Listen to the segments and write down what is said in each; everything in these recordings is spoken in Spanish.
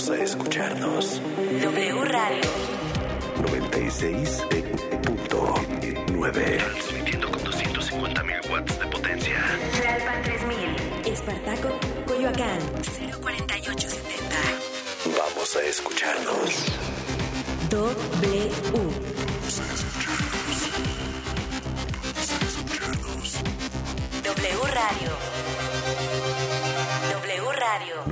Vamos a escucharnos. W Radio 96.9. Transmitiendo con 250.000 watts de potencia. Tlalpan 3000. Espartaco, Coyoacán. 04870. Vamos a escucharnos. W. Escucharnos. W Radio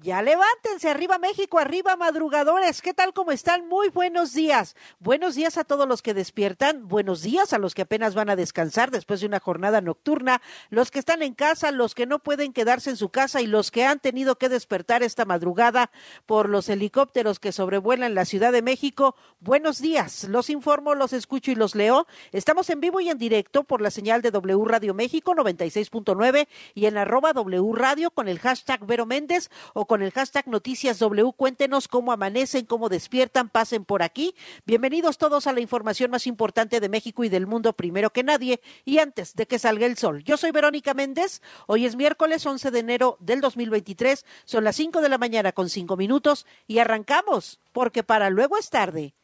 Ya levántense. Arriba México, arriba madrugadores. ¿Qué tal? ¿Cómo están? Muy buenos días. Buenos días a todos los que despiertan. Buenos días a los que apenas van a descansar después de una jornada nocturna. Los que están en casa, los que no pueden quedarse en su casa y los que han tenido que despertar esta madrugada por los helicópteros que sobrevuelan la Ciudad de México. Buenos días. Los informo, los escucho y los leo. Estamos en vivo y en directo por la señal de W Radio México 96.9 y en arroba W Radio con el hashtag Vero Méndez o con el hashtag Noticias W. Cuéntenos cómo amanecen, cómo despiertan, pasen por aquí. Bienvenidos todos a la información más importante de México y del mundo primero que nadie y antes de que salga el sol. Yo soy Verónica Méndez. Hoy es miércoles 11 de enero del 2023. Son las 5 de la mañana con 5 minutos y arrancamos porque para luego es tarde.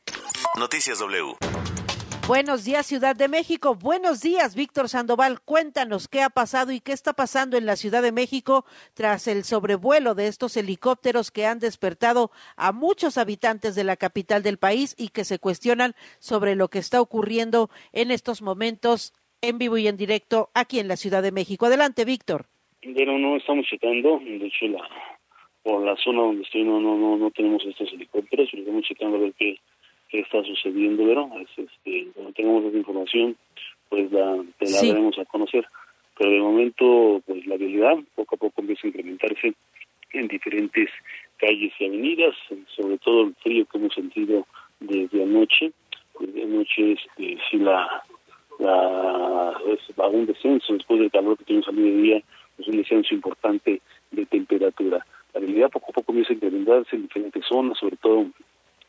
Noticias W. Buenos días, Ciudad de México. Buenos días, Víctor Sandoval. Cuéntanos qué ha pasado y qué está pasando en la Ciudad de México tras el sobrevuelo de estos helicópteros que han despertado a muchos habitantes de la capital del país y que se cuestionan sobre lo que está ocurriendo en estos momentos en vivo y en directo aquí en la Ciudad de México. Adelante, Víctor. Pero no estamos checando, de hecho la por la zona donde estoy no no no, no tenemos estos helicópteros, pero estamos checando a ver qué qué está sucediendo, pero es, este, cuando tengamos esa información, pues la, te la Sí. daremos a conocer. Pero de momento, pues la realidad poco a poco empieza a incrementarse en diferentes calles y avenidas, sobre todo el frío que hemos sentido desde anoche. Pues de anoche este, sí la, la es, va un descenso después del calor que tuvimos al mediodía, pues un descenso importante de temperatura. La realidad poco a poco empieza a incrementarse en diferentes zonas, sobre todo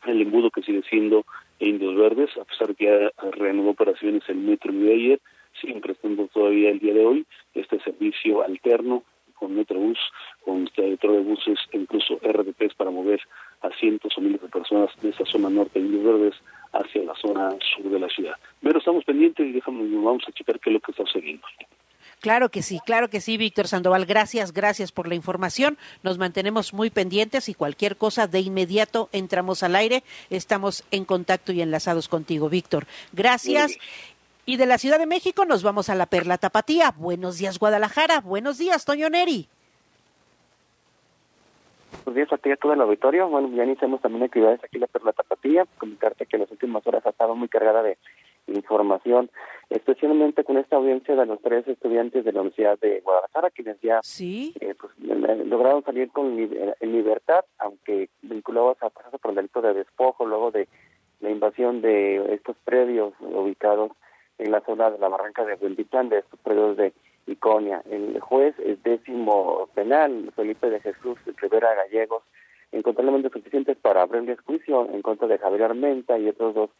el embudo que sigue siendo Indios Verdes, a pesar de que ya reanudó operaciones el metro día de ayer, siguen prestando todavía el día de hoy este servicio alterno con Metrobús, con buses e incluso RDPs para mover a cientos o miles de personas de esa zona norte de Indios Verdes hacia la zona sur de la ciudad. Pero estamos pendientes y déjame, vamos a checar qué es lo que está sucediendo. Claro que sí, claro que sí, Víctor Sandoval. Gracias, gracias por la información. Nos mantenemos muy pendientes y cualquier cosa de inmediato entramos al aire. Estamos en contacto y enlazados contigo, Víctor. Gracias. Y de la Ciudad de México nos vamos a la Perla Tapatía. Buenos días, Guadalajara. Buenos días, Toño Neri. Buenos días a ti y a todo el auditorio. Bueno, ya iniciamos también actividades aquí en la Perla Tapatía. Comentarte que en las últimas horas ha estado muy cargada de información, especialmente con esta audiencia de los tres estudiantes de la Universidad de Guadalajara, quienes ya Sí, eh, pues, lograron salir con en libertad, aunque vinculados a proceso por el delito de despojo, luego de la invasión de estos predios ubicados en la zona de la barranca de Buenditán, de estos predios de Iconia. El juez el décimo penal, Felipe de Jesús Rivera Gallegos, encontró elementos suficientes para abrirles juicio en contra de Javier Armenta y otros dos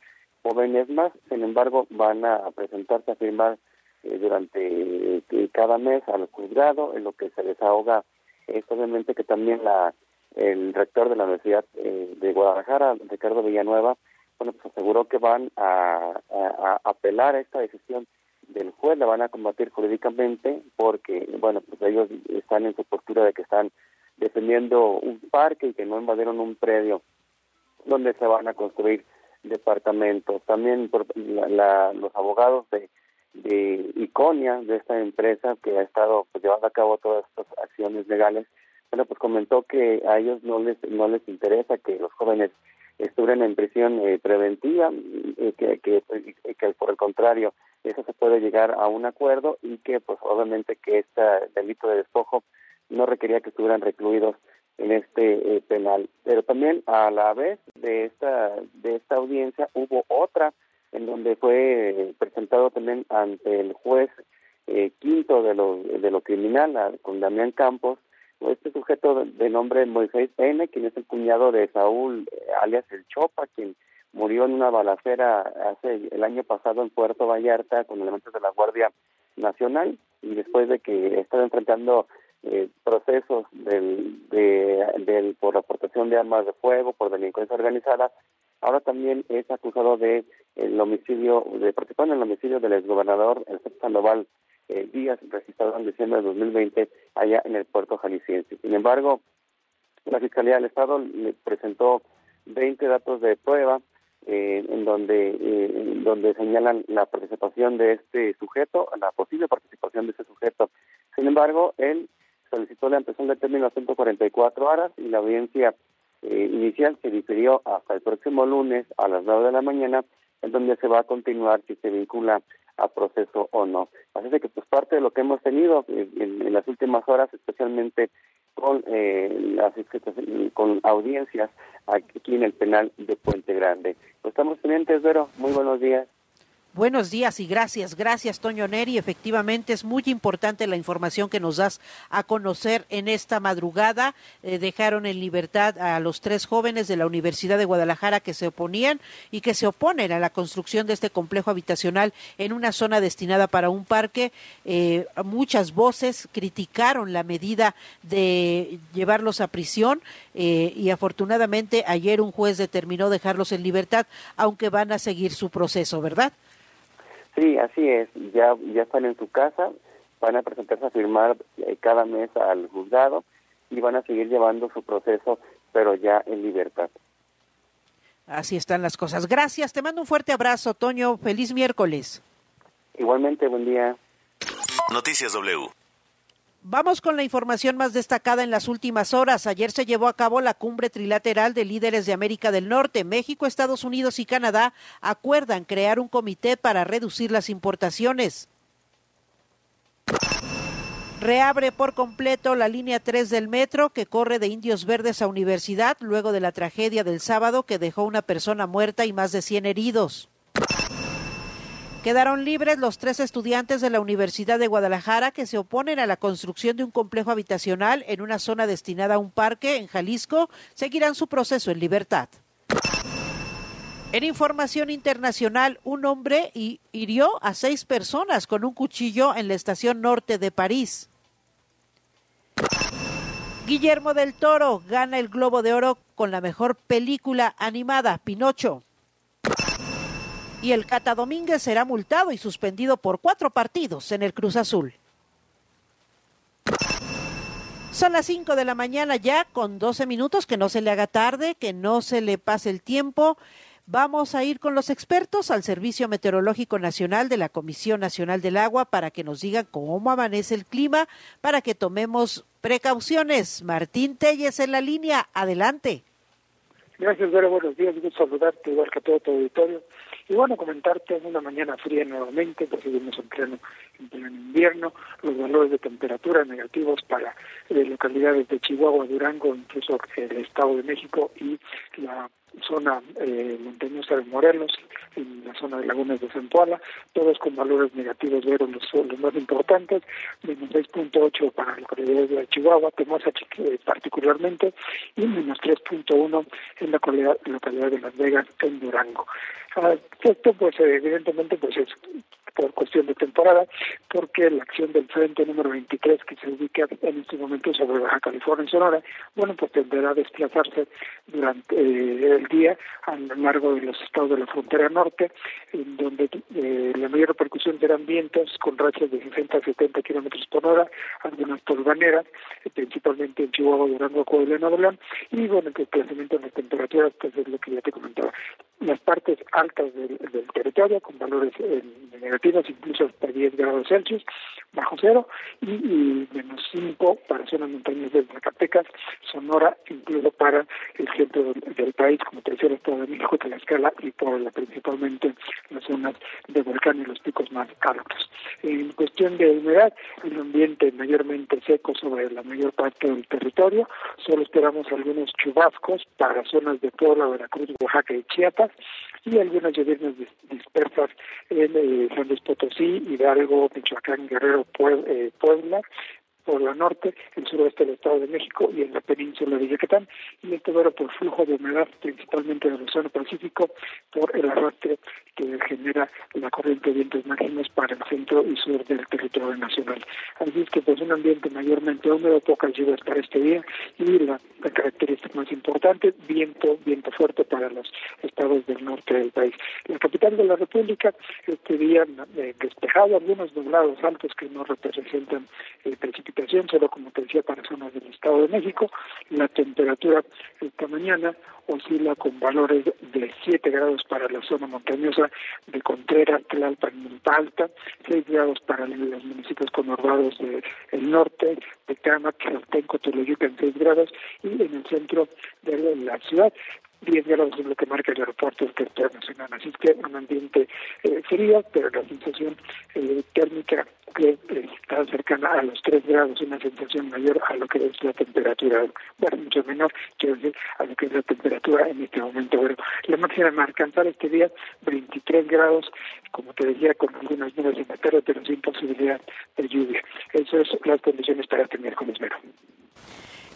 jóvenes más. Sin embargo, van a presentarse a firmar eh, durante eh, cada mes al juzgado, en lo que se desahoga es obviamente que también la el rector de la Universidad eh, de Guadalajara, Ricardo Villanueva, bueno, pues aseguró que van a, a- a apelar a esta decisión del juez, la van a combatir jurídicamente porque, bueno, pues ellos están en su postura de que están defendiendo un parque y que no invadieron un predio donde se van a construir departamentos. También por la- la- los abogados de, de Iconia, de esta empresa que ha estado pues, llevando a cabo todas estas acciones legales, bueno, pues comentó que a ellos no les no les interesa que los jóvenes estuvieran en prisión eh, preventiva, que, que, que por el contrario, eso se puede llegar a un acuerdo y que pues obviamente que este delito de despojo no requería que estuvieran recluidos en este eh, penal. Pero también a la vez de esta de esta audiencia hubo otra en donde fue eh, presentado también ante el juez eh, quinto de lo de lo criminal con Damián Campos este sujeto de- de nombre Moisés N, quien es el cuñado de Saúl, eh, alias el Chopa, quien murió en una balacera hace el año pasado en Puerto Vallarta con elementos de la Guardia Nacional y después de que estaba enfrentando eh, procesos del, de, del, por aportación de armas de fuego, por delincuencia organizada, ahora también es acusado de el homicidio, de participar en el homicidio del exgobernador el Sandoval eh, Díaz, registrado en diciembre de 2020 allá en el puerto jalisciense. Sin embargo, la Fiscalía del Estado le presentó 20 datos de prueba eh, en donde eh, donde señalan la participación de este sujeto, la posible participación de este sujeto. Sin embargo, él solicitó la ampliación del término a 144 horas y la audiencia eh, inicial se difirió hasta el próximo lunes a las 9 de la mañana, en donde se va a continuar si se vincula a proceso o no. Así que pues parte de lo que hemos tenido en, las últimas horas, especialmente con eh, las con audiencias aquí en el penal de Puente Grande. Pues estamos pendientes, Vero. Muy buenos días. Buenos días y gracias, gracias Toño Neri. Efectivamente es muy importante la información que nos das a conocer en esta madrugada. Eh, dejaron en libertad a los tres jóvenes de la Universidad de Guadalajara que se oponían y que se oponen a la construcción de este complejo habitacional en una zona destinada para un parque. Eh, muchas voces criticaron la medida de llevarlos a prisión eh, y afortunadamente ayer un juez determinó dejarlos en libertad, aunque van a seguir su proceso, ¿verdad? Sí, así es. Ya, ya están en su casa, van a presentarse a firmar eh, cada mes al juzgado y van a seguir llevando su proceso, pero ya en libertad. Así están las cosas. Gracias, te mando un fuerte abrazo, Toño. Feliz miércoles. Igualmente, buen día. Noticias W. Vamos con la información más destacada en las últimas horas. Ayer se llevó a cabo la cumbre trilateral de líderes de América del Norte. México, Estados Unidos y Canadá acuerdan crear un comité para reducir las importaciones. Reabre por completo la línea 3 del metro que corre de Indios Verdes a Universidad luego de la tragedia del sábado que dejó una persona muerta y más de 100 heridos. Quedaron libres los tres estudiantes de la Universidad de Guadalajara que se oponen a la construcción de un complejo habitacional en una zona destinada a un parque en Jalisco. Seguirán su proceso en libertad. En información internacional, un hombre hirió a seis personas con un cuchillo en la estación norte de París. Guillermo del Toro gana el Globo de Oro con la mejor película animada, Pinocho y el Cata Domínguez será multado y suspendido por cuatro partidos en el Cruz Azul. Son las 5 de la mañana ya con 12 minutos, que no se le haga tarde, que no se le pase el tiempo. Vamos a ir con los expertos al Servicio Meteorológico Nacional de la Comisión Nacional del Agua para que nos digan cómo amanece el clima, para que tomemos precauciones. Martín Telles en la línea, adelante. Gracias, Vera. Buenos días. Gusto saludarte, igual que a todo tu auditorio. Y bueno, comentarte en una mañana fría nuevamente, que seguimos en pleno, en pleno invierno, los valores de temperatura negativos para eh, localidades de Chihuahua, Durango, incluso el Estado de México y la zona eh, montañosa de Morelos, en la zona de Lagunas de Zempoala, todos con valores negativos veros los, los más importantes, menos 6.8 para la localidad de Chihuahua, Temosa eh, particularmente, y menos 3.1 en la localidad de Las Vegas, en Durango. Ah, esto pues evidentemente pues es por cuestión de temporada, porque la acción del frente número 23 que se ubica en este momento sobre Baja California y Sonora, bueno, pues tenderá a desplazarse durante eh, el día a lo largo de los estados de la frontera norte, en donde eh, la mayor repercusión serán vientos con rachas de 60 a 70 kilómetros por hora, algunas tolvaneras, eh, principalmente en Chihuahua, Durango, Coahuila y Nuevo León, y bueno, el desplazamiento de las temperaturas, pues es lo que ya te comentaba. Las partes altas del, territorio, con valores negativos, incluso hasta 10 grados Celsius, bajo cero, y, menos 5 para zonas montañas de Zacatecas, Sonora, incluso para el centro del, país, como te Estado de México, Tlaxcala y por la, principalmente las zonas de volcán y los picos más altos. En cuestión de humedad, el ambiente mayormente seco sobre la mayor parte del territorio, solo esperamos algunos chubascos para zonas de Puebla, Veracruz, Oaxaca y Chiapas, y algunas lluvias dispersas en eh, San Luis Potosí, Hidalgo, Michoacán, Guerrero, eh, Puebla, por la norte, el suroeste del Estado de México y en la península de Yucatán, y esto era por flujo de humedad principalmente del Océano Pacífico por el arrastre que genera la corriente de vientos máximos para el centro y sur del territorio nacional. Así es que pues un ambiente mayormente húmedo, pocas lluvias para este día y la, característica más importante, viento, viento fuerte para los estados del norte del país. La capital de la República, este día eh, despejado, algunos nublados altos que no representan eh, precipitación, solo como te decía para zonas del Estado de México. La temperatura esta mañana oscila con valores de 7 grados para la zona montañosa de Contreras, Tlalpan y Alta, 6 grados para los municipios conurbados del norte, de Tecámac, Tenco, en 6 grados y en el centro de la ciudad 10 grados es lo que marca el aeropuerto territorio nacional. Así es que un ambiente eh, frío, pero la sensación eh, térmica que eh, está cercana a los 3 grados, una sensación mayor a lo que es la temperatura, bueno, mucho menor, quiero decir, a lo que es la temperatura en este momento. Bueno, la máxima alcanzar este día 23 grados, como te decía, con algunas nubes en la tarde, pero sin posibilidad de lluvia. Esas son las condiciones para este miércoles, Vero.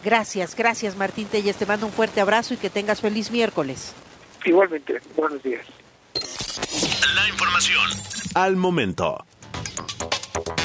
Gracias, gracias Martín Telles. Te mando un fuerte abrazo y que tengas feliz miércoles. Igualmente, buenos días. La información al momento.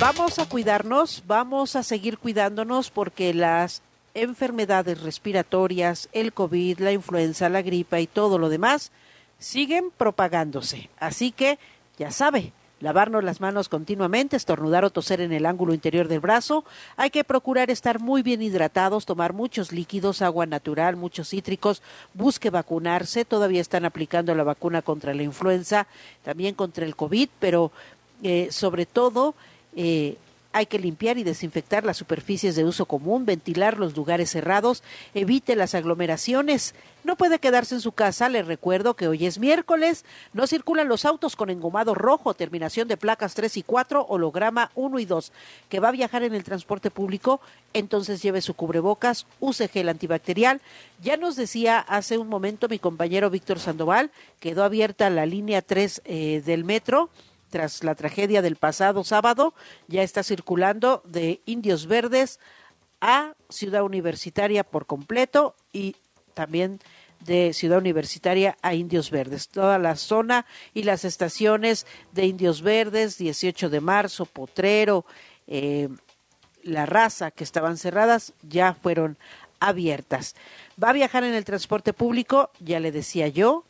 Vamos a cuidarnos, vamos a seguir cuidándonos porque las enfermedades respiratorias, el COVID, la influenza, la gripa y todo lo demás siguen propagándose. Así que, ya sabe, lavarnos las manos continuamente, estornudar o toser en el ángulo interior del brazo. Hay que procurar estar muy bien hidratados, tomar muchos líquidos, agua natural, muchos cítricos. Busque vacunarse. Todavía están aplicando la vacuna contra la influenza, también contra el COVID, pero eh, sobre todo eh, hay que limpiar y desinfectar las superficies de uso común, ventilar los lugares cerrados, evite las aglomeraciones. No puede quedarse en su casa, le recuerdo que hoy es miércoles, no circulan los autos con engomado rojo, terminación de placas 3 y 4, holograma 1 y 2, que va a viajar en el transporte público, entonces lleve su cubrebocas, use gel antibacterial. Ya nos decía hace un momento mi compañero Víctor Sandoval, quedó abierta la línea 3 eh, del metro tras la tragedia del pasado sábado, ya está circulando de Indios Verdes a Ciudad Universitaria por completo y también de Ciudad Universitaria a Indios Verdes. Toda la zona y las estaciones de Indios Verdes, 18 de marzo, Potrero, eh, La Raza, que estaban cerradas, ya fueron abiertas. Va a viajar en el transporte público, ya le decía yo,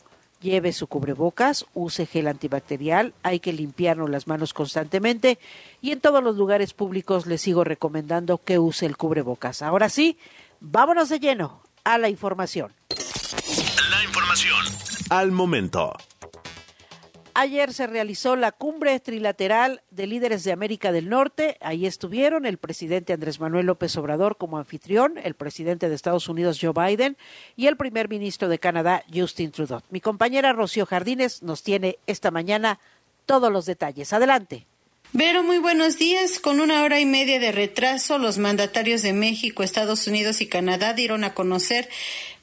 lleve su cubrebocas, use gel antibacterial, hay que limpiarnos las manos constantemente y en todos los lugares públicos les sigo recomendando que use el cubrebocas. Ahora sí, vámonos de lleno a la información. La información al momento. Ayer se realizó la cumbre trilateral de líderes de América del Norte. Ahí estuvieron el presidente Andrés Manuel López Obrador como anfitrión, el presidente de Estados Unidos Joe Biden y el primer ministro de Canadá Justin Trudeau. Mi compañera Rocío Jardines nos tiene esta mañana todos los detalles. Adelante. Vero, muy buenos días. Con una hora y media de retraso, los mandatarios de México, Estados Unidos y Canadá dieron a conocer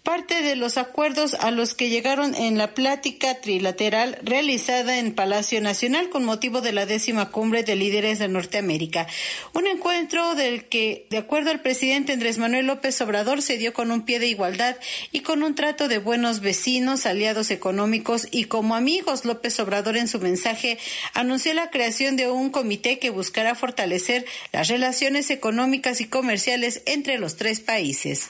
parte de los acuerdos a los que llegaron en la plática trilateral realizada en Palacio Nacional con motivo de la décima cumbre de líderes de Norteamérica. Un encuentro del que, de acuerdo al presidente Andrés Manuel López Obrador, se dio con un pie de igualdad y con un trato de buenos vecinos, aliados económicos y como amigos. López Obrador en su mensaje anunció la creación de un comité que buscará fortalecer las relaciones económicas y comerciales entre los tres países.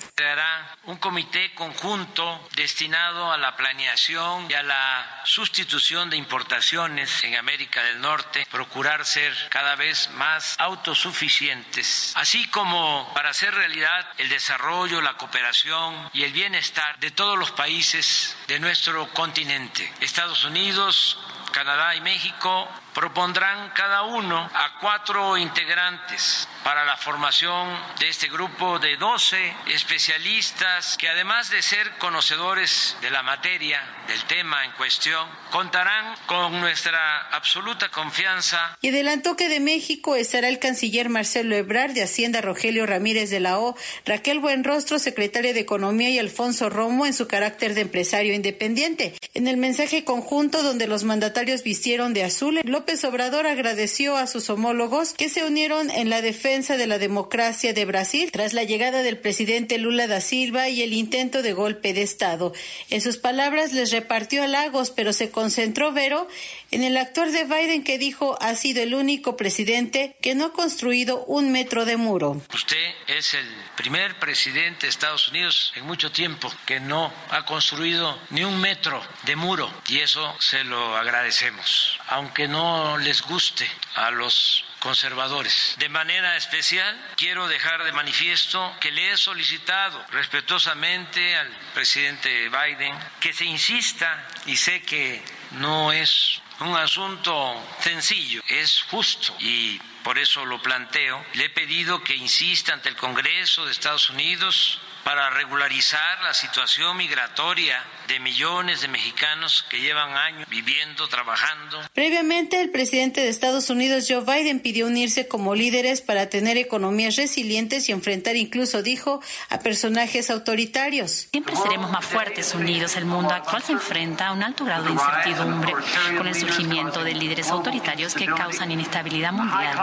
Un comité conjunto destinado a la planeación y a la sustitución de importaciones en América del Norte, procurar ser cada vez más autosuficientes, así como para hacer realidad el desarrollo, la cooperación y el bienestar de todos los países de nuestro continente. Estados Unidos, Canadá y México propondrán cada uno a cuatro integrantes para la formación de este grupo de 12 especialistas que además de ser conocedores de la materia, del tema en cuestión, contarán con nuestra absoluta confianza. Y adelantó que de México estará el canciller Marcelo Ebrard, de Hacienda Rogelio Ramírez de la O, Raquel Buenrostro, secretaria de Economía y Alfonso Romo en su carácter de empresario independiente. En el mensaje conjunto donde los mandatarios vistieron de azul, López Obrador agradeció a sus homólogos que se unieron en la defensa de la democracia de Brasil tras la llegada del presidente Lula da Silva y el intento de golpe de Estado. En sus palabras les repartió halagos, pero se concentró Vero en el actor de Biden que dijo ha sido el único presidente que no ha construido un metro de muro. Usted es el primer presidente de Estados Unidos en mucho tiempo que no ha construido ni un metro de muro y eso se lo agradecemos, aunque no les guste a los conservadores. De manera especial, quiero dejar de manifiesto que le he solicitado respetuosamente al presidente Biden que se insista, y sé que no es un asunto sencillo, es justo y por eso lo planteo. Le he pedido que insista ante el Congreso de Estados Unidos para regularizar la situación migratoria de millones de mexicanos que llevan años viviendo, trabajando. Previamente, el presidente de Estados Unidos, Joe Biden, pidió unirse como líderes para tener economías resilientes y enfrentar incluso, dijo, a personajes autoritarios. Siempre seremos más fuertes unidos. El mundo actual se enfrenta a un alto grado de incertidumbre con el surgimiento de líderes autoritarios que causan inestabilidad mundial.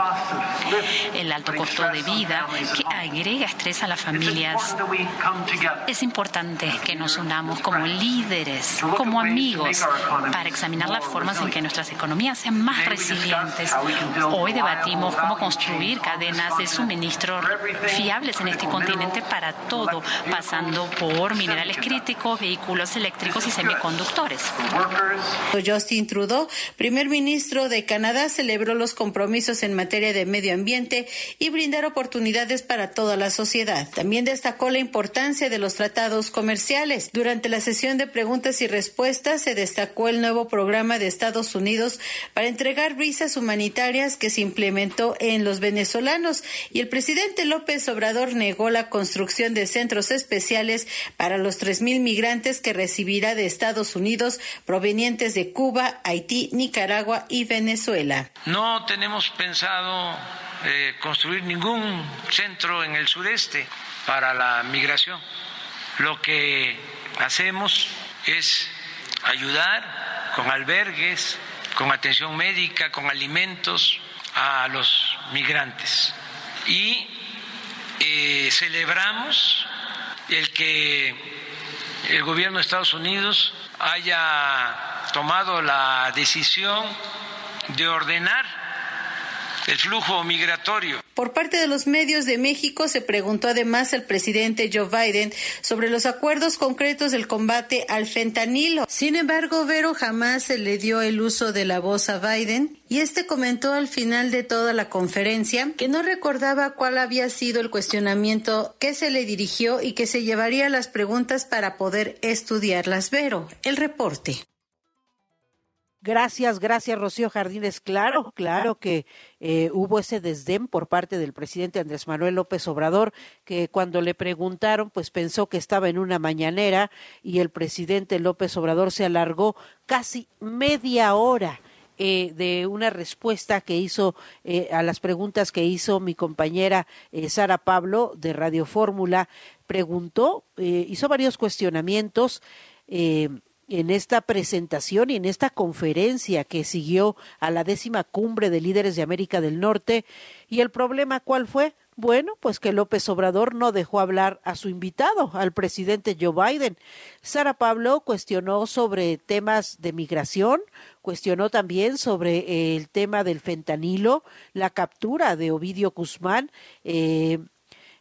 El alto costo de vida que agrega estrés a las familias. Es importante que nos unamos como líderes como amigos, para examinar las formas en que nuestras economías sean más resilientes. Hoy debatimos cómo construir cadenas de suministro fiables en este continente para todo, pasando por minerales críticos, vehículos eléctricos y semiconductores. Justin Trudeau, primer ministro de Canadá, celebró los compromisos en materia de medio ambiente y brindar oportunidades para toda la sociedad. También destacó la importancia de los tratados comerciales. Durante la sesión de preguntas y respuestas se destacó el nuevo programa de Estados Unidos para entregar visas humanitarias que se implementó en los venezolanos y el presidente López Obrador negó la construcción de centros especiales para los 3.000 migrantes que recibirá de Estados Unidos provenientes de Cuba, Haití, Nicaragua y Venezuela. No tenemos pensado eh, construir ningún centro en el sureste para la migración. Lo que hacemos es ayudar con albergues, con atención médica, con alimentos a los migrantes. Y eh, celebramos el que el gobierno de Estados Unidos haya tomado la decisión de ordenar el flujo migratorio. Por parte de los medios de México se preguntó además al presidente Joe Biden sobre los acuerdos concretos del combate al fentanilo. Sin embargo, Vero jamás se le dio el uso de la voz a Biden y este comentó al final de toda la conferencia que no recordaba cuál había sido el cuestionamiento que se le dirigió y que se llevaría las preguntas para poder estudiarlas. Vero, el reporte. Gracias, gracias Rocío Jardines. Claro, claro que eh, hubo ese desdén por parte del presidente Andrés Manuel López Obrador, que cuando le preguntaron, pues pensó que estaba en una mañanera y el presidente López Obrador se alargó casi media hora. Eh, de una respuesta que hizo eh, a las preguntas que hizo mi compañera Sara Pablo de Radio Fórmula, preguntó, hizo varios cuestionamientos en esta presentación y en esta conferencia que siguió a la décima cumbre de líderes de América del Norte. ¿Y el problema cuál fue? Bueno, pues que López Obrador no dejó hablar a su invitado, al presidente Joe Biden. Sara Pablo cuestionó sobre temas de migración, cuestionó también sobre el tema del fentanilo, la captura de Ovidio Guzmán, eh,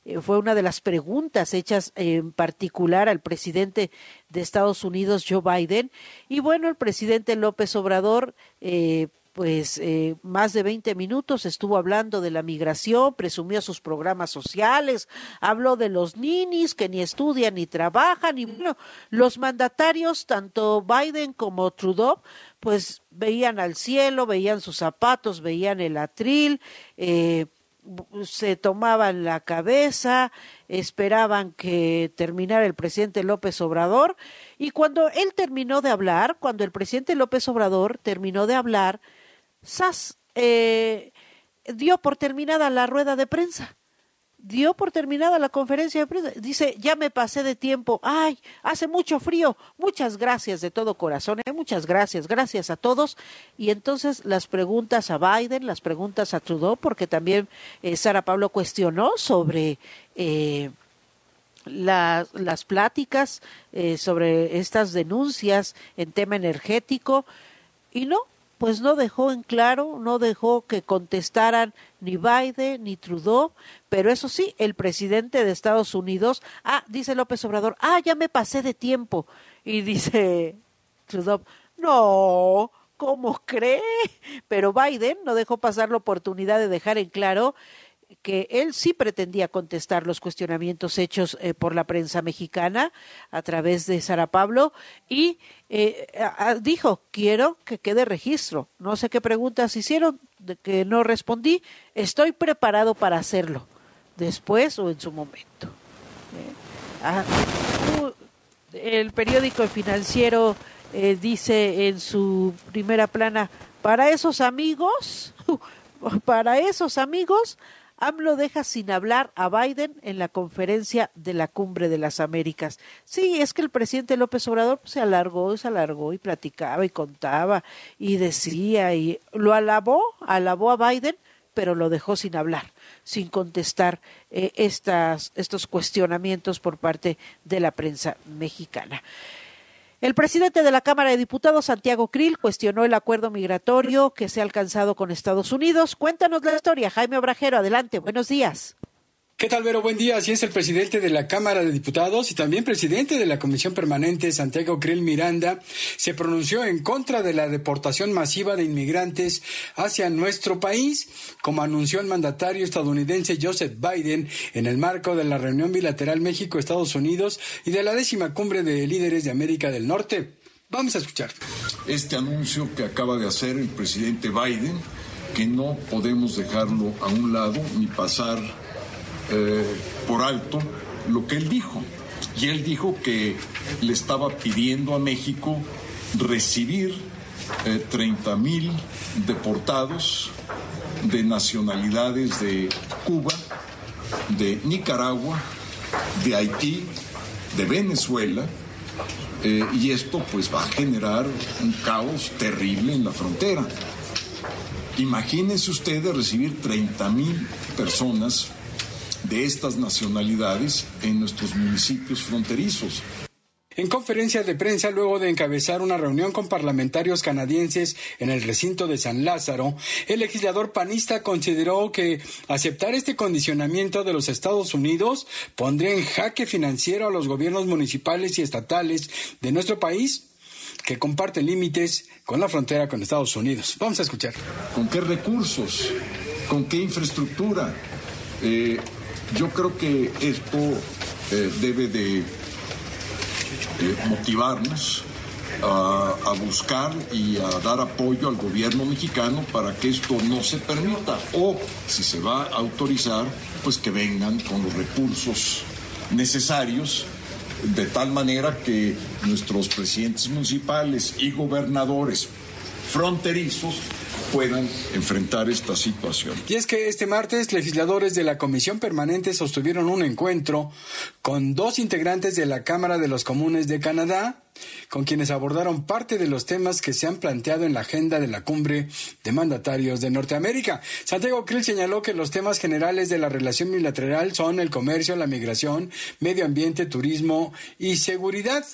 eh, fue una de las preguntas hechas en particular al presidente de Estados Unidos, Joe Biden. Y bueno, el presidente López Obrador, eh, pues eh, más de 20 minutos estuvo hablando de la migración, presumió sus programas sociales, habló de los ninis que ni estudian ni trabajan y bueno, los mandatarios, tanto Biden como Trudeau, pues veían al cielo, veían sus zapatos, veían el atril, eh, se tomaban la cabeza, esperaban que terminara el presidente López Obrador y cuando él terminó de hablar, cuando el presidente López Obrador terminó de hablar, SAS eh, dio por terminada la rueda de prensa. Dio por terminada la conferencia de prensa. Dice, ya me pasé de tiempo. Ay, hace mucho frío. Muchas gracias de todo corazón. ¿eh? Muchas gracias. Gracias a todos. Y entonces las preguntas a Biden, las preguntas a Trudeau, porque también eh, Sara Pablo cuestionó sobre... Eh, las pláticas eh, sobre estas denuncias en tema energético y no, pues no dejó en claro, no dejó que contestaran ni Biden ni Trudeau, pero eso sí, el presidente de Estados Unidos, ah, dice López Obrador, ah, ya me pasé de tiempo. Y dice Trudeau, no, ¿cómo cree? Pero Biden no dejó pasar la oportunidad de dejar en claro que él sí pretendía contestar los cuestionamientos hechos eh, por la prensa mexicana a través de Sara Pablo y eh, dijo, quiero que quede registro. No sé qué preguntas hicieron, de que no respondí. Estoy preparado para hacerlo, después o en su momento. Eh, ah, el periódico financiero dice en su primera plana, para esos amigos, para esos amigos, AMLO deja sin hablar a Biden en la conferencia de la Cumbre de las Américas. Sí, es que el presidente López Obrador se alargó y se alargó y platicaba y contaba y decía y lo alabó, alabó a Biden, pero lo dejó sin hablar, sin contestar eh, estas, estos cuestionamientos por parte de la prensa mexicana. El presidente de la Cámara de Diputados, Santiago Krill, cuestionó el acuerdo migratorio que se ha alcanzado con Estados Unidos. Cuéntanos la historia, Jaime Obrajero. Adelante, buenos días. ¿Qué tal, Vero? Buen día. Así es el presidente de la Cámara de Diputados y también presidente de la Comisión Permanente, Santiago Krill Miranda, se pronunció en contra de la deportación masiva de inmigrantes hacia nuestro país, como anunció el mandatario estadounidense Joseph Biden en el marco de la reunión bilateral México-Estados Unidos y de la décima cumbre de líderes de América del Norte. Vamos a escuchar. Este anuncio que acaba de hacer el presidente Biden, que no podemos dejarlo a un lado ni pasar eh, por alto lo que él dijo. Y él dijo que le estaba pidiendo a México recibir 30 eh, mil deportados de nacionalidades de Cuba, de Nicaragua, de Haití, de Venezuela, eh, y esto pues va a generar un caos terrible en la frontera. Imagínense ustedes recibir 30 mil personas de estas nacionalidades en nuestros municipios fronterizos. En conferencia de prensa, luego de encabezar una reunión con parlamentarios canadienses en el recinto de San Lázaro, el legislador panista consideró que aceptar este condicionamiento de los Estados Unidos pondría en jaque financiero a los gobiernos municipales y estatales de nuestro país que comparten límites con la frontera con Estados Unidos. Vamos a escuchar. ¿Con qué recursos? ¿Con qué infraestructura? Eh, yo creo que esto eh, debe de motivarnos a, a, buscar y a dar apoyo al gobierno mexicano para que esto no se permita. O si se va a autorizar, pues que vengan con los recursos necesarios de tal manera que nuestros presidentes municipales y gobernadores fronterizos puedan enfrentar esta situación. Y es que este martes legisladores de la Comisión Permanente sostuvieron un encuentro con dos integrantes de la Cámara de los Comunes de Canadá, con quienes abordaron parte de los temas que se han planteado en la agenda de la cumbre de mandatarios de Norteamérica. Santiago Krill señaló que los temas generales de la relación bilateral son el comercio, la migración, medio ambiente, turismo y seguridad.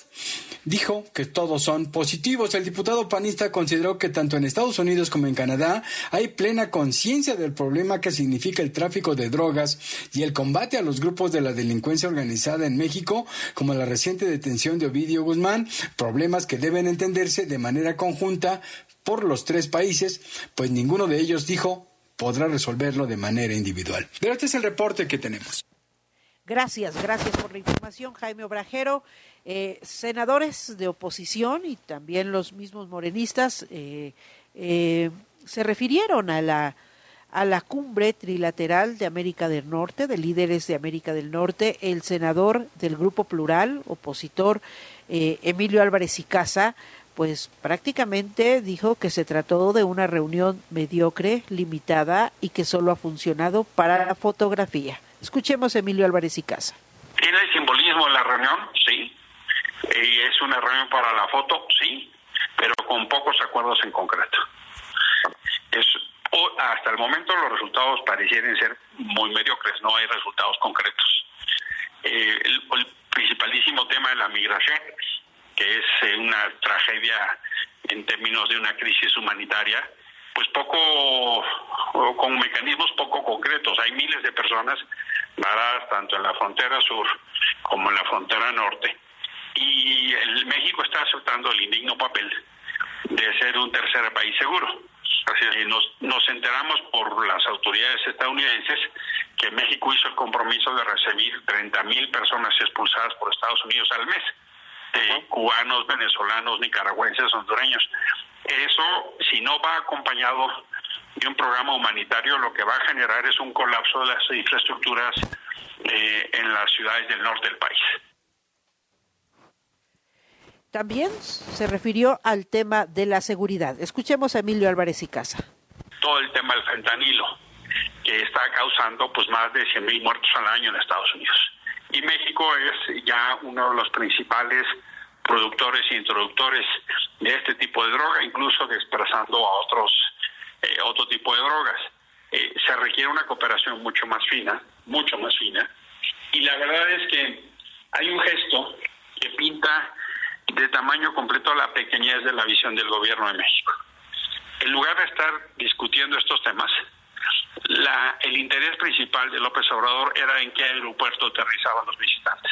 Dijo que todos son positivos. El diputado panista consideró que tanto en Estados Unidos como en Canadá hay plena conciencia del problema que significa el tráfico de drogas y el combate a los grupos de la delincuencia organizada en México, como la reciente detención de Ovidio Guzmán, problemas que deben entenderse de manera conjunta por los tres países, pues ninguno de ellos dijo podrá resolverlo de manera individual. Pero este es el reporte que tenemos. Gracias, gracias por la información, Jaime Obrajero. Eh, senadores de oposición y también los mismos morenistas eh, eh, se refirieron a la a la cumbre trilateral de América del Norte, de líderes de América del Norte, el senador del Grupo Plural, opositor eh, Emilio Álvarez y Casa, pues prácticamente dijo que se trató de una reunión mediocre, limitada y que solo ha funcionado para la fotografía. Escuchemos a Emilio Álvarez y Casa. ¿Tiene simbolismo la reunión? Sí. ¿Y es una reunión para la foto? Sí, pero con pocos acuerdos en concreto. Es, hasta el momento los resultados parecieran ser muy mediocres, no hay resultados concretos. Eh, el, principalísimo tema de la migración, que es eh, una tragedia en términos de una crisis humanitaria, pues poco, con mecanismos poco concretos. Hay miles de personas varadas tanto en la frontera sur como en la frontera norte. Y el México está aceptando el indigno papel de ser un tercer país seguro. Así nos, nos enteramos por las autoridades estadounidenses que México hizo el compromiso de recibir 30 mil personas expulsadas por Estados Unidos al mes, de cubanos, venezolanos, nicaragüenses, hondureños. Eso, si no va acompañado de un programa humanitario, lo que va a generar es un colapso de las infraestructuras eh, en las ciudades del norte del país. También se refirió al tema de la seguridad. Escuchemos a Emilio Álvarez y Casa. Todo el tema del fentanilo, que está causando pues más de 100 mil muertos al año en Estados Unidos. Y México es ya uno de los principales productores e introductores de este tipo de droga, incluso desplazando a otros eh, otro tipo de drogas. Eh, se requiere una cooperación mucho más fina, mucho más fina. Y la verdad es que hay un gesto que pinta de tamaño completo la pequeñez de la visión del gobierno de México. En lugar de estar discutiendo estos temas, la, el interés principal de López Obrador era en qué aeropuerto aterrizaban los visitantes.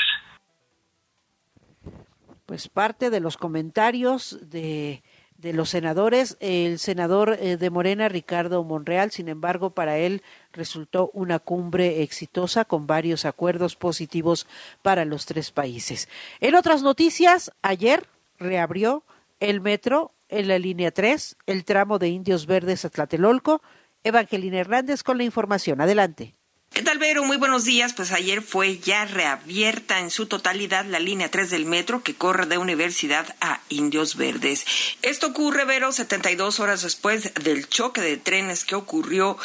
Pues parte de los comentarios de, de los senadores, el senador eh, de Morena, Ricardo Monreal, sin embargo, para él resultó una cumbre exitosa con varios acuerdos positivos para los tres países. En otras noticias, ayer reabrió el metro en la línea 3, el tramo de Indios Verdes a Tlatelolco. Evangelina Hernández con la información. Adelante. ¿Qué tal, Vero? Muy buenos días. Pues ayer fue ya reabierta en su totalidad la línea 3 del metro que corre de Universidad a Indios Verdes. Esto ocurre, Vero, 72 horas después del choque de trenes que ocurrió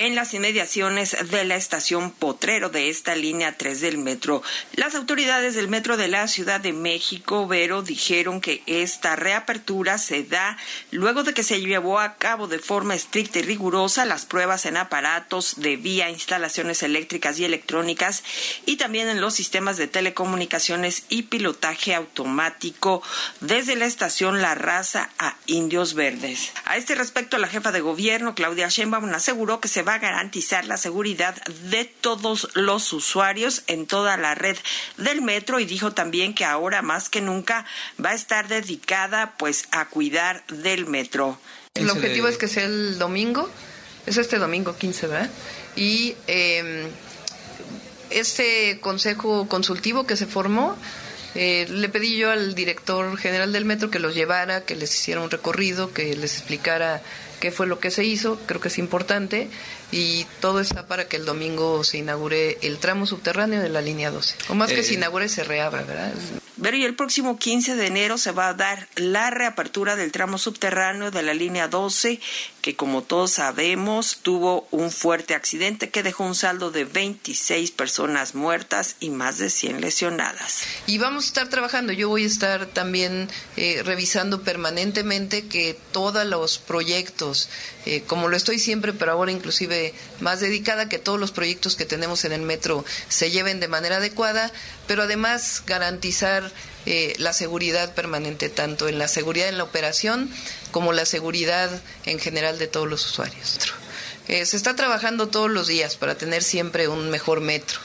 en las inmediaciones de la estación Potrero de esta línea 3 del metro. Las autoridades del metro de la Ciudad de México, Vero, dijeron que esta reapertura se da luego de que se llevó a cabo de forma estricta y rigurosa las pruebas en aparatos de vía, instalaciones eléctricas y electrónicas y también en los sistemas de telecomunicaciones y pilotaje automático desde la estación La Raza a Indios Verdes. A este respecto, la jefa de gobierno, Claudia Sheinbaum, aseguró que se va a garantizar la seguridad de todos los usuarios en toda la red del metro y dijo también que ahora más que nunca va a estar dedicada pues a cuidar del metro. El objetivo es que sea el domingo, es este domingo 15, ¿verdad? Y eh, este consejo consultivo que se formó, eh, le pedí yo al director general del metro que los llevara, que les hiciera un recorrido, que les explicara qué fue lo que se hizo, creo que es importante, y todo está para que el domingo se inaugure el tramo subterráneo de la línea 12. O más que Eh, se inaugure, se reabra, ¿verdad? Pero y el próximo 15 de enero se va a dar la reapertura del tramo subterráneo de la línea 12, que como todos sabemos tuvo un fuerte accidente que dejó un saldo de 26 personas muertas y más de 100 lesionadas. Y vamos a estar trabajando, yo voy a estar también eh, revisando permanentemente que todos los proyectos, eh, como lo estoy siempre, pero ahora inclusive más dedicada, que todos los proyectos que tenemos en el metro se lleven de manera adecuada, pero además garantizar eh, la seguridad permanente, tanto en la seguridad en la operación como la seguridad en general de todos los usuarios. Eh, se está trabajando todos los días para tener siempre un mejor metro.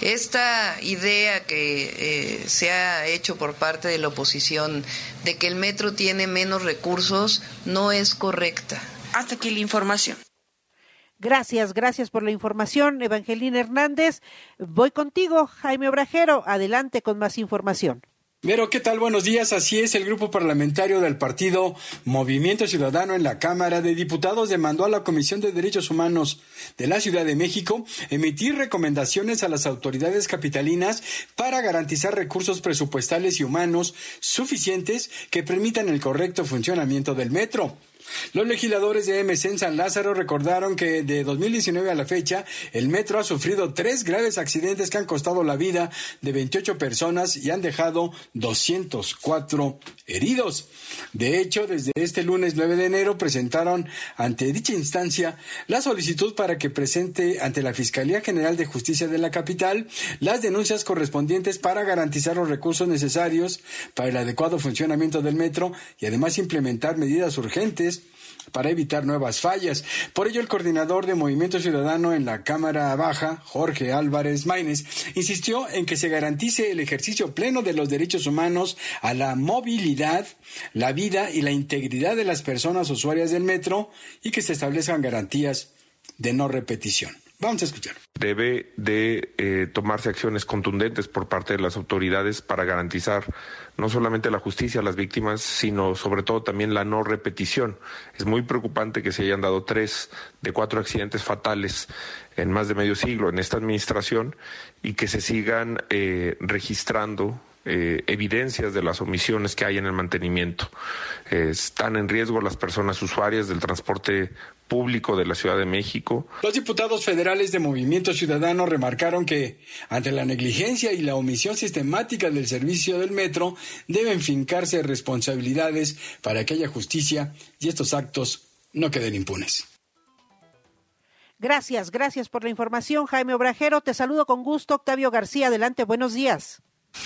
Esta idea que eh, se ha hecho por parte de la oposición de que el metro tiene menos recursos no es correcta. Hasta aquí la información. Gracias, gracias por la información, Evangelina Hernández. Voy contigo, Jaime Obrajero. Adelante con más información. Vero, ¿qué tal? Buenos días. Así es, el grupo parlamentario del partido Movimiento Ciudadano en la Cámara de Diputados demandó a la Comisión de Derechos Humanos de la Ciudad de México emitir recomendaciones a las autoridades capitalinas para garantizar recursos presupuestales y humanos suficientes que permitan el correcto funcionamiento del metro. Los legisladores de MC en San Lázaro recordaron que de 2019 a la fecha, el metro ha sufrido tres graves accidentes que han costado la vida de 28 personas y han dejado 204 heridos. De hecho, desde este lunes 9 de enero presentaron ante dicha instancia la solicitud para que presente ante la Fiscalía General de Justicia de la capital las denuncias correspondientes para garantizar los recursos necesarios para el adecuado funcionamiento del metro y además implementar medidas urgentes para evitar nuevas fallas. Por ello, el coordinador de Movimiento Ciudadano en la Cámara Baja, Jorge Álvarez Maínez, insistió en que se garantice el ejercicio pleno de los derechos humanos a la movilidad, la vida y la integridad de las personas usuarias del metro y que se establezcan garantías de no repetición. Vamos a escuchar. Debe de eh, tomarse acciones contundentes por parte de las autoridades para garantizar no solamente la justicia a las víctimas, sino sobre todo también la no repetición. Es muy preocupante que se hayan dado tres de cuatro accidentes fatales en más de medio siglo en esta administración y que se sigan eh, registrando eh, evidencias de las omisiones que hay en el mantenimiento. Están en riesgo las personas usuarias del transporte público de la Ciudad de México. Los diputados federales de Movimiento Ciudadano remarcaron que, ante la negligencia y la omisión sistemática del servicio del metro, deben fincarse responsabilidades para que haya justicia y estos actos no queden impunes. Gracias, gracias por la información, Jaime Obrajero. Te saludo con gusto, Octavio García. Adelante, buenos días.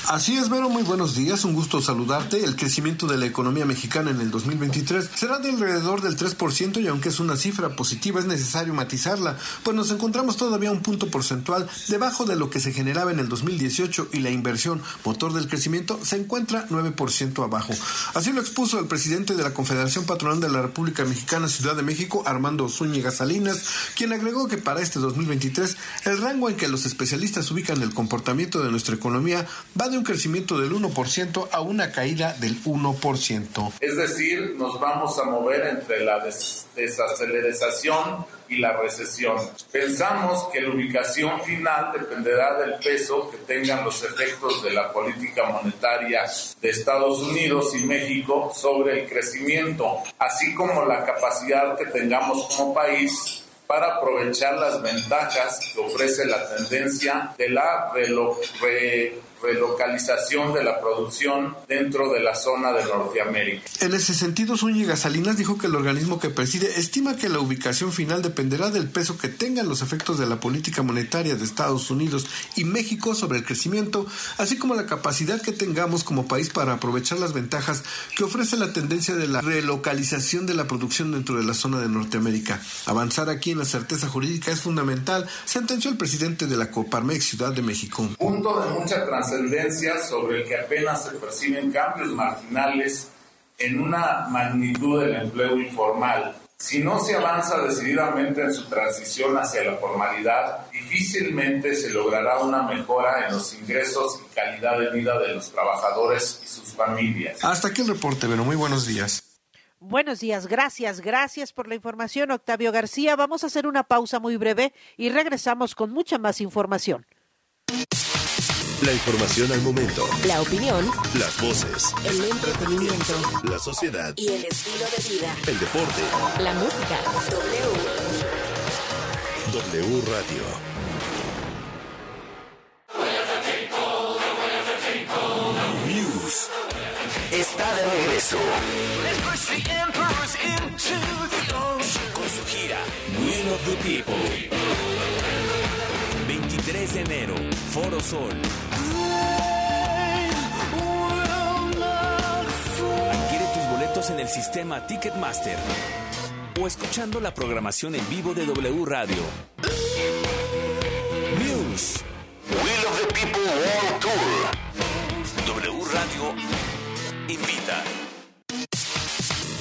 Así es, Vero, muy buenos días, un gusto saludarte. El crecimiento de la economía mexicana en el 2023 será de alrededor del 3% y aunque es una cifra positiva es necesario matizarla, pues nos encontramos todavía un punto porcentual debajo de lo que se generaba en el 2018 y la inversión motor del crecimiento se encuentra 9% abajo. Así lo expuso el presidente de la Confederación Patronal de la República Mexicana Ciudad de México, Armando Zúñiga Salinas, quien agregó que para este 2023 el rango en que los especialistas ubican el comportamiento de nuestra economía va de un crecimiento del 1% a una caída del 1%. Es decir, nos vamos a mover entre la des desaceleración y la recesión. Pensamos que la ubicación final dependerá del peso que tengan los efectos de la política monetaria de Estados Unidos y México sobre el crecimiento, así como la capacidad que tengamos como país para aprovechar las ventajas que ofrece la tendencia de la re, relocalización de la producción dentro de la zona de Norteamérica. En ese sentido, Zúñiga Salinas dijo que el organismo que preside estima que la ubicación final dependerá del peso que tengan los efectos de la política monetaria de Estados Unidos y México sobre el crecimiento, así como la capacidad que tengamos como país para aprovechar las ventajas que ofrece la tendencia de la relocalización de la producción dentro de la zona de Norteamérica. Avanzar aquí en la certeza jurídica es fundamental, sentenció el presidente de la Coparmex Ciudad de México. Punto de mucha trascendencia sobre el que apenas se perciben cambios marginales en una magnitud del empleo informal. Si no se avanza decididamente en su transición hacia la formalidad, difícilmente se logrará una mejora en los ingresos y calidad de vida de los trabajadores y sus familias. Hasta aquí el reporte, pero muy buenos días. Buenos días, gracias, gracias por la información, Octavio García. Vamos a hacer una pausa muy breve y regresamos con mucha más información. La información al momento. La opinión. Las voces. El entretenimiento. La sociedad. Y el estilo de vida. El deporte. La música. W. W Radio. News. Está de regreso. Con su gira Will of the People. 23 de enero, Foro Sol. Adquiere tus boletos en el sistema Ticketmaster o escuchando la programación en vivo de W Radio. News. Will of the People World Tour. W Radio invita.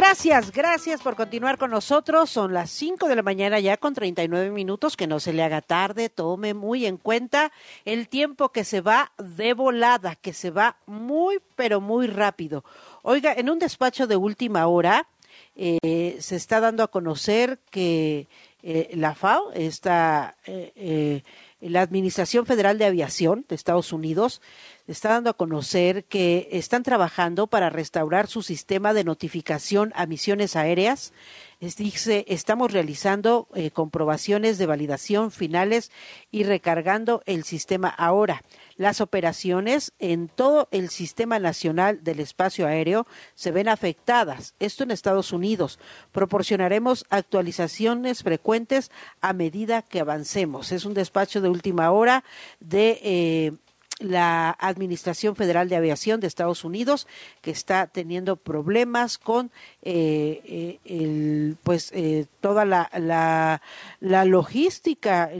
Gracias, gracias por continuar con nosotros. Son las 5 de la mañana ya con 39 minutos. Que no se le haga tarde. Tome muy en cuenta el tiempo que se va de volada, que se va muy, pero muy rápido. Oiga, en un despacho de última hora eh, se está dando a conocer que eh, la FAO, esta, eh, la Administración Federal de Aviación de Estados Unidos, está dando a conocer que están trabajando para restaurar su sistema de notificación a misiones aéreas. dice, estamos realizando eh, comprobaciones de validación finales y recargando el sistema ahora. Las operaciones en todo el sistema nacional del espacio aéreo se ven afectadas. Esto en Estados Unidos. Proporcionaremos actualizaciones frecuentes a medida que avancemos. Es un despacho de última hora de eh, la Administración Federal de Aviación de Estados Unidos, que está teniendo problemas con eh, eh, pues eh, toda la, la logística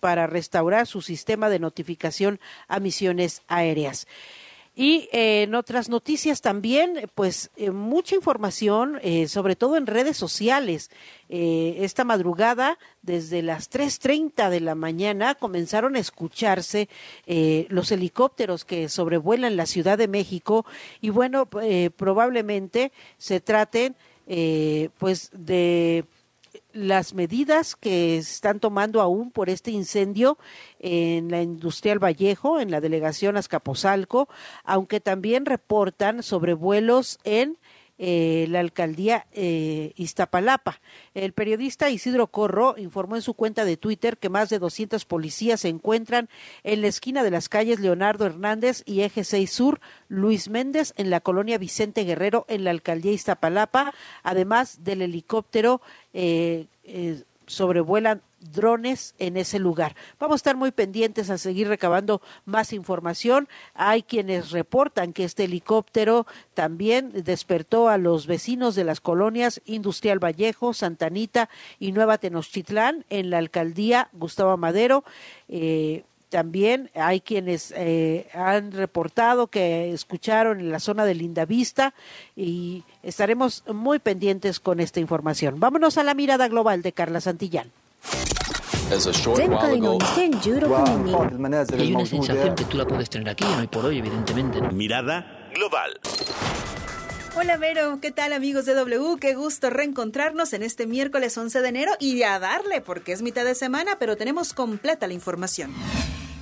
para restaurar su sistema de notificación a misiones aéreas. Y eh, en otras noticias también, pues eh, mucha información, eh, sobre todo en redes sociales. esta madrugada, desde las 3.30 de la mañana, comenzaron a escucharse los helicópteros que sobrevuelan la Ciudad de México y bueno, probablemente se traten pues de las medidas que están tomando aún por este incendio en la Industrial Vallejo, en la delegación Azcapotzalco, aunque también reportan sobrevuelos en eh, la alcaldía eh, Iztapalapa. El periodista Isidro Corro informó en su cuenta de Twitter que más de 200 policías se encuentran en la esquina de las calles Leonardo Hernández y Eje 6 Sur, Luis Méndez en la colonia Vicente Guerrero en la alcaldía Iztapalapa, además del helicóptero eh, sobrevuelan drones en ese lugar. Vamos a estar muy pendientes a seguir recabando más información. Hay quienes reportan que este helicóptero también despertó a los vecinos de las colonias Industrial Vallejo, Santanita y Nueva Tenochtitlán en la alcaldía Gustavo Madero. Eh, también hay quienes eh, han reportado que escucharon en la zona de Lindavista y estaremos muy pendientes con esta información. Vámonos a la mirada global de Carla Santillán. Hay una sensación que tú la puedes tener aquí, no hay por hoy, evidentemente. Mirada global. Hola Vero, ¿qué tal amigos de W? Qué gusto reencontrarnos en este miércoles 11 de enero y a darle porque es mitad de semana, pero tenemos completa la información.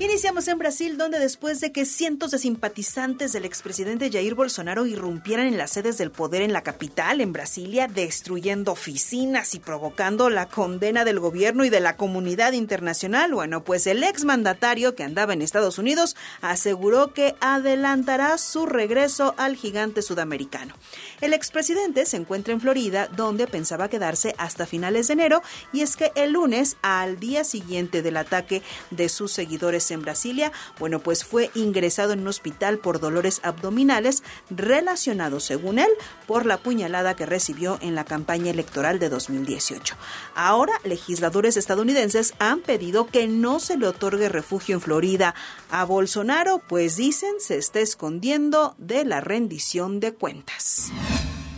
Iniciamos en Brasil, donde después de que cientos de simpatizantes del expresidente Jair Bolsonaro irrumpieran en las sedes del poder en la capital, en Brasilia, destruyendo oficinas y provocando la condena del gobierno y de la comunidad internacional, bueno, pues el exmandatario que andaba en Estados Unidos aseguró que adelantará su regreso al gigante sudamericano. El expresidente se encuentra en Florida, donde pensaba quedarse hasta finales de enero, y es que el lunes, al día siguiente del ataque de sus seguidores en Brasilia, bueno, pues fue ingresado en un hospital por dolores abdominales relacionados, según él, por la puñalada que recibió en la campaña electoral de 2018. Ahora, legisladores estadounidenses han pedido que no se le otorgue refugio en Florida a Bolsonaro, pues dicen se está escondiendo de la rendición de cuentas.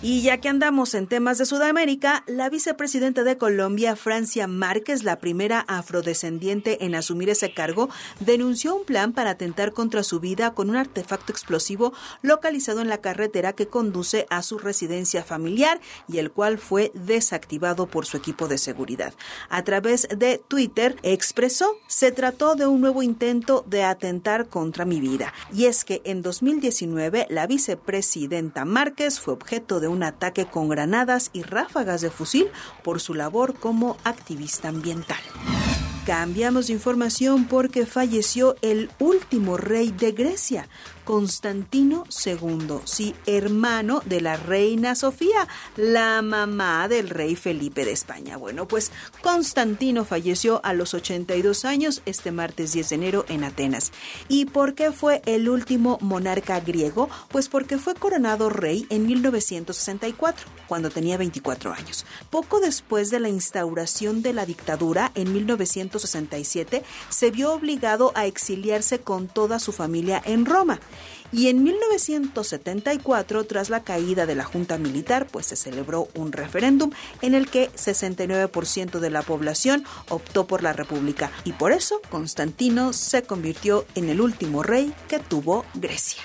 Y ya que andamos en temas de Sudamérica, la vicepresidenta de Colombia, Francia Márquez, la primera afrodescendiente en asumir ese cargo, denunció un plan para atentar contra su vida con un artefacto explosivo localizado en la carretera que conduce a su residencia familiar y el cual fue desactivado por su equipo de seguridad. A través de Twitter expresó, se trató de un nuevo intento de atentar contra mi vida. Y es que en 2019 la vicepresidenta Márquez fue objeto de un ataque con granadas y ráfagas de fusil por su labor como activista ambiental. Cambiamos de información porque falleció el último rey de Grecia, Constantino II, sí, hermano de la reina Sofía, la mamá del rey Felipe de España. Bueno, pues Constantino falleció a los 82 años este martes 10 de enero en Atenas. ¿Y por qué fue el último monarca griego? Pues porque fue coronado rey en 1964, cuando tenía 24 años. Poco después de la instauración de la dictadura en 1967, se vio obligado a exiliarse con toda su familia en Roma Y en 1974, tras la caída de la Junta Militar, pues se celebró un referéndum en el que 69% de la población optó por la República. Y por eso Constantino se convirtió en el último rey que tuvo Grecia.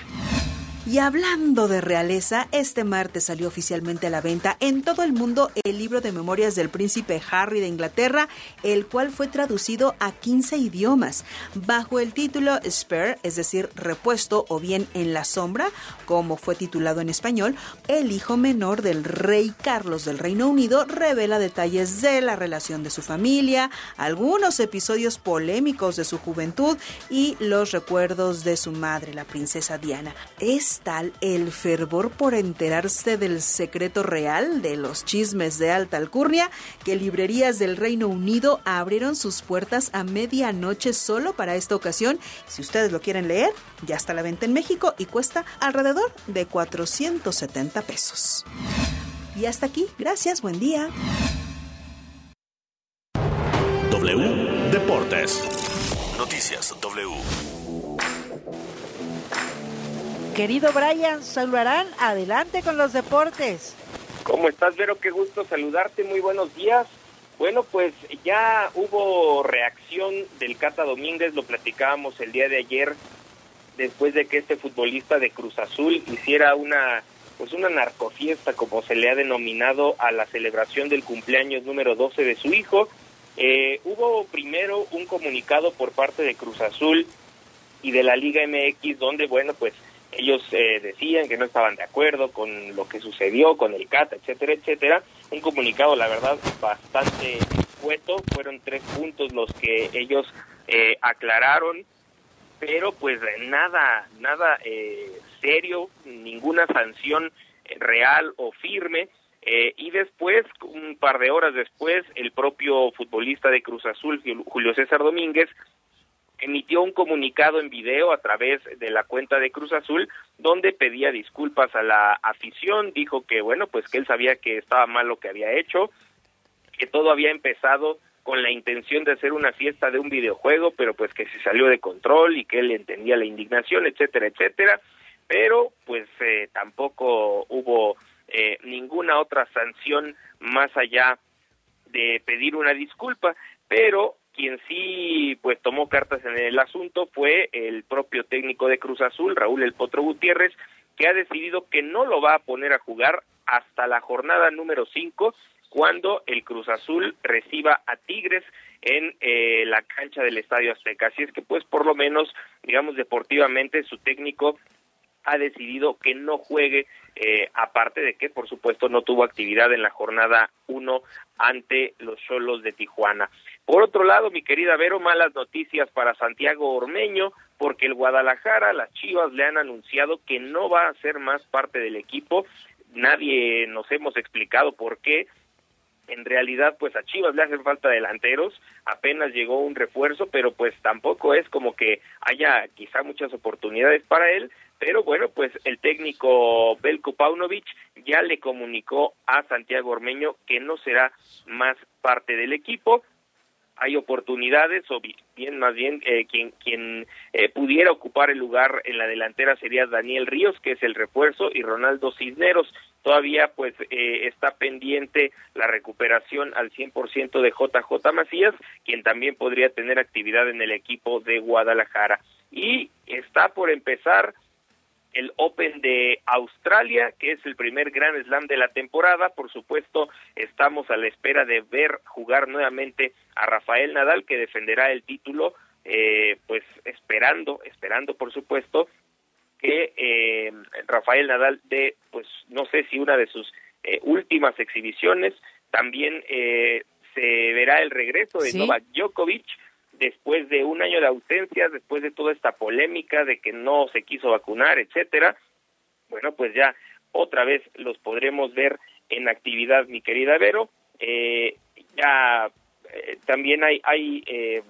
Y hablando de realeza, este martes salió oficialmente a la venta en todo el mundo el libro de memorias del príncipe Harry de Inglaterra, el cual fue traducido a 15 idiomas, bajo el título Spare, es decir, repuesto o bien en la sombra, como fue titulado en español. El hijo menor del rey Carlos del Reino Unido revela detalles de la relación de su familia, algunos episodios polémicos de su juventud y los recuerdos de su madre, la princesa Diana. Es tal el fervor por enterarse del secreto real de los chismes de alta alcurnia que librerías del Reino Unido abrieron sus puertas a medianoche solo para esta ocasión. Si ustedes lo quieren leer, ya está a la venta en México y cuesta alrededor de 470 pesos. Y hasta aquí, gracias, buen día. W Deportes. Noticias W. Querido Brian Saluarán, adelante con los deportes. ¿Cómo estás, Vero? Qué gusto saludarte. Muy buenos días. Bueno, pues ya hubo reacción del Cata Domínguez, lo platicábamos el día de ayer, después de que este futbolista de Cruz Azul hiciera una pues una narcofiesta, como se le ha denominado a la celebración del cumpleaños número 12 de su hijo. Eh, hubo primero un comunicado por parte de Cruz Azul y de la Liga MX, donde, bueno, pues ellos eh, decían que no estaban de acuerdo con lo que sucedió, con el CAT, etcétera, etcétera. Un comunicado, la verdad, bastante cueto. Fueron tres puntos los que ellos eh, aclararon, pero pues nada, nada eh, serio, ninguna sanción real o firme. y después, un par de horas después, el propio futbolista de Cruz Azul, Julio César Domínguez, emitió un comunicado en video a través de la cuenta de Cruz Azul donde pedía disculpas a la afición, dijo que bueno, pues que él sabía que estaba mal lo que había hecho, que todo había empezado con la intención de hacer una fiesta de un videojuego, pero pues que se salió de control y que él entendía la indignación, etcétera, etcétera, pero pues eh, tampoco hubo eh, ninguna otra sanción más allá de pedir una disculpa, pero quien sí pues tomó cartas en el asunto fue el propio técnico de Cruz Azul, Raúl El Potro Gutiérrez, que ha decidido que no lo va a poner a jugar hasta la jornada número 5 cuando el Cruz Azul reciba a Tigres en eh, la cancha del Estadio Azteca. Así es que pues por lo menos, digamos deportivamente, su técnico ha decidido que no juegue, eh, aparte de que, por supuesto, no tuvo actividad en la jornada 1 ante los Cholos de Tijuana. Por otro lado, mi querida Vero, malas noticias para Santiago Ormeño, porque el Guadalajara, las Chivas le han anunciado que no va a ser más parte del equipo. Nadie nos hemos explicado por qué. En realidad, pues a Chivas le hacen falta delanteros, apenas llegó un refuerzo, pero pues tampoco es como que haya quizá muchas oportunidades para él, pero bueno, pues el técnico Belko Paunovic ya le comunicó a Santiago Ormeño que no será más parte del equipo. Hay oportunidades, o bien más bien eh, quien, quien eh, pudiera ocupar el lugar en la delantera sería Daniel Ríos, que es el refuerzo, y Ronaldo Cisneros. Todavía pues eh, está pendiente la recuperación al 100% de JJ Macías, quien también podría tener actividad en el equipo de Guadalajara. Y está por empezar el Open de Australia, que es el primer Gran Slam de la temporada. Por supuesto, estamos a la espera de ver jugar nuevamente a Rafael Nadal, que defenderá el título, eh, pues esperando, esperando, por supuesto, que eh, Rafael Nadal dé, pues no sé si una de sus eh, últimas exhibiciones. También se verá el regreso de Novak Djokovic después de un año de ausencia, después de toda esta polémica de que no se quiso vacunar, etcétera, bueno, pues ya otra vez los podremos ver en actividad, mi querida Vero. Eh, ya eh, también hay, hay eh,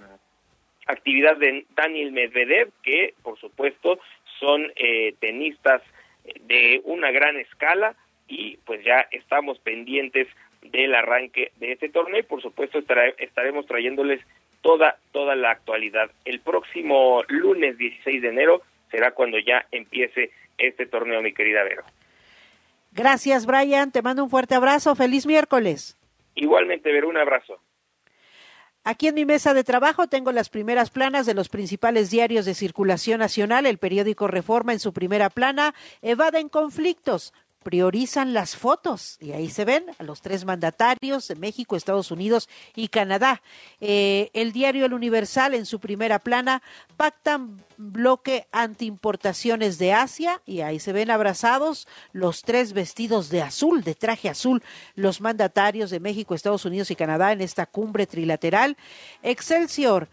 actividad de Daniel Medvedev, que por supuesto son tenistas de una gran escala y pues ya estamos pendientes del arranque de este torneo y por supuesto estaremos trayéndoles toda, toda la actualidad. El próximo lunes 16 de enero será cuando ya empiece este torneo, mi querida Vero. Gracias, Brian. Te mando un fuerte abrazo. Feliz miércoles. Igualmente, Vero, un abrazo. Aquí en mi mesa de trabajo tengo las primeras planas de los principales diarios de circulación nacional. El periódico Reforma en su primera plana evaden conflictos, priorizan las fotos y ahí se ven a los tres mandatarios de México, Estados Unidos y Canadá. Eh, el diario El Universal en su primera plana pactan bloque antiimportaciones de Asia y ahí se ven abrazados los tres vestidos de azul, de traje azul, los mandatarios de México, Estados Unidos y Canadá en esta cumbre trilateral. Excelsior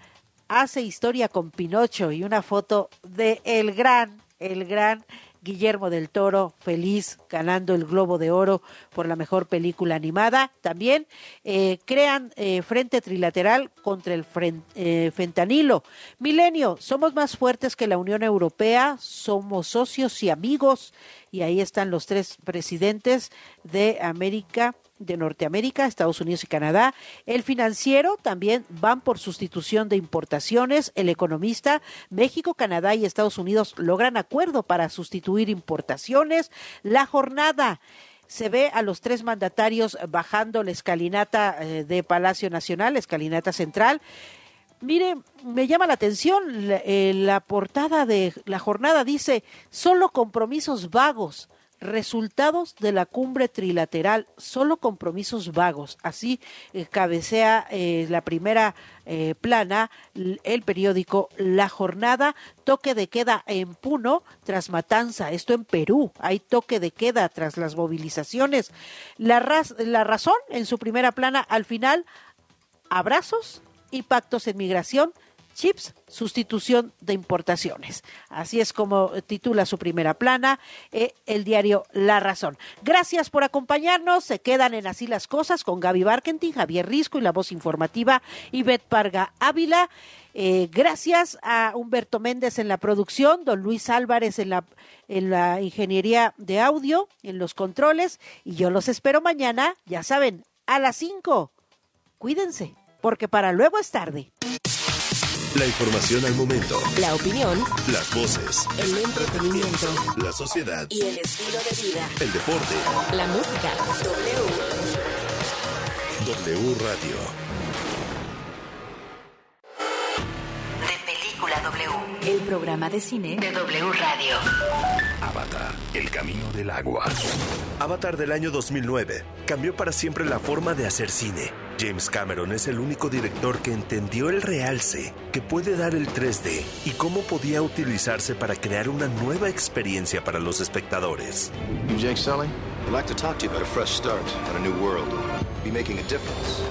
hace historia con Pinocho y una foto de el gran, el gran Guillermo del Toro, feliz, ganando el Globo de Oro por la mejor película animada. También eh, crean eh, Frente Trilateral contra el eh, fentanilo. Milenio, somos más fuertes que la Unión Europea, somos socios y amigos. Y ahí están los tres presidentes de América de Norteamérica, Estados Unidos y Canadá. El financiero también van por sustitución de importaciones. El economista, México, Canadá y Estados Unidos logran acuerdo para sustituir importaciones. La jornada se ve a los tres mandatarios bajando la escalinata eh, de Palacio Nacional, la escalinata central. Mire, me llama la atención eh, la portada de la jornada dice solo compromisos vagos resultados de la cumbre trilateral, solo compromisos vagos. Así eh, cabecea eh, la primera eh, plana el periódico La Jornada, toque de queda en Puno tras matanza, esto en Perú, hay toque de queda tras las movilizaciones. La, la razón en su primera plana, al final, abrazos y pactos en migración chips, sustitución de importaciones. Así es como titula su primera plana eh, el diario La Razón. Gracias por acompañarnos. Se quedan en Así las Cosas con Gaby Barkentin, Javier Risco y la voz informativa Ivette Parga Ávila. Eh, gracias a Humberto Méndez en la producción, don Luis Álvarez en la, en la ingeniería de audio, en los controles. Y yo los espero mañana, ya saben, a las 5. Cuídense, porque para luego es tarde. La información al momento. La opinión. Las voces. El entretenimiento. La sociedad. Y el estilo de vida. El deporte. La música. W. W Radio. De Película W. El programa de cine de W Radio. Avatar, el camino del agua. Avatar del año 2009 cambió para siempre la forma de hacer cine James Cameron es el único director que entendió el realce que puede dar el 3D y cómo podía utilizarse para crear una nueva experiencia para los espectadores. Jake Sully, I'd like to talk to you about a fresh start on a new world.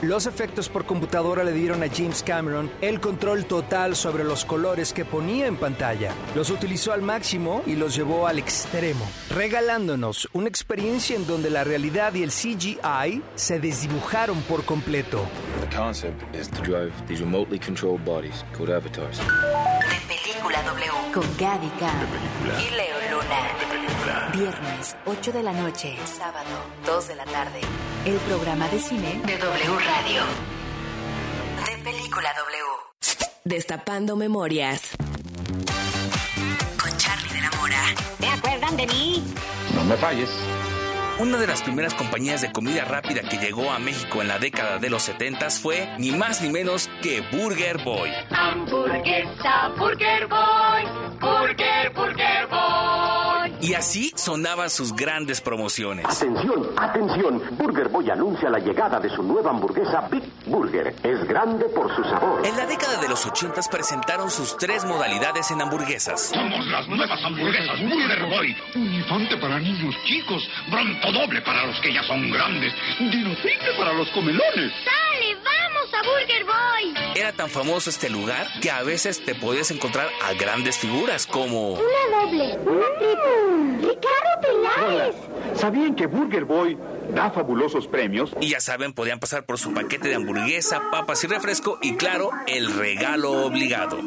Los efectos por computadora le dieron a James Cameron el control total sobre los colores que ponía en pantalla. Los utilizó al máximo y los llevó al extremo, regalándonos una experiencia en donde la realidad y el CGI se desdibujaron por completo. The concept is to drive these remotely controlled bodies called avatars. De película W con Gaby y Leo Luna. Viernes, 8 de la noche. Sábado, 2 de la tarde. El programa de cine de W Radio. De Película W. Destapando Memorias. Con Charlie de la Mora. ¿Te acuerdan de mí? No me falles. Una de las primeras compañías de comida rápida que llegó a México en la década de los 70 fue ni más ni menos que Burger Boy. Hamburguesa, Burger Boy, Burger, Burger Boy. Y así sonaban sus grandes promociones. Atención, atención. Burger Boy anuncia la llegada de su nueva hamburguesa Big Burger. Es grande por su sabor. En la década de los 80 presentaron sus tres modalidades en hamburguesas. Somos las nuevas hamburguesas Burger Boy. Un infante para niños chicos, bronto doble para los que ya son grandes, dino triple para los comelones. ¡Sale, vamos a Burger Boy! Era tan famoso este lugar que a veces te podías encontrar a grandes figuras como... Una doble, una triple. ¡Ricardo Peláez! ¿Sabían que Burger Boy da fabulosos premios? Y ya saben, podían pasar por su paquete de hamburguesa, papas y refresco y claro, el regalo obligado.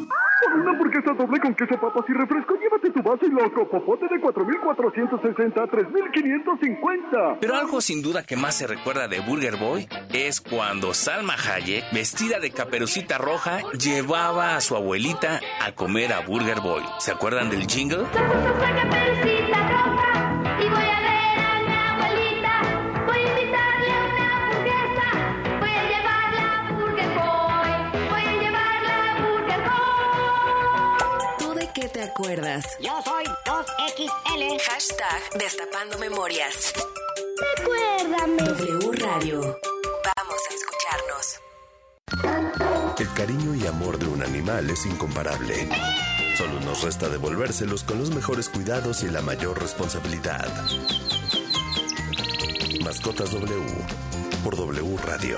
Una hamburguesa doble con queso, papas y refresco. Llévate tu vaso y loco. Popote de 4,460 a 3,550. Pero algo sin duda que más se recuerda de Burger Boy es cuando Salma Hayek, vestida de caperucita roja, llevaba a su abuelita a comer a Burger Boy. ¿Se acuerdan del jingle? Te acuerdas? Yo soy 2XL. Hashtag Destapando Memorias. Recuérdame. W Radio. Vamos a escucharnos. El cariño y amor de un animal es incomparable. Solo nos resta devolvérselos con los mejores cuidados y la mayor responsabilidad. Mascotas W por W Radio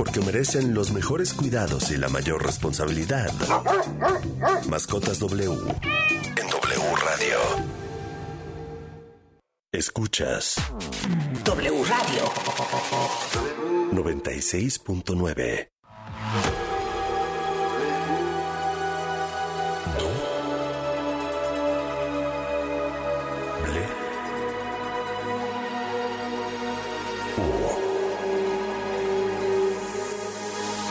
porque merecen los mejores cuidados y la mayor responsabilidad. Mascotas W en W Radio. Escuchas W Radio 96.9.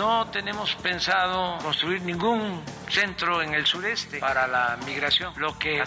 No tenemos pensado construir ningún centro en el sureste para la migración. Lo que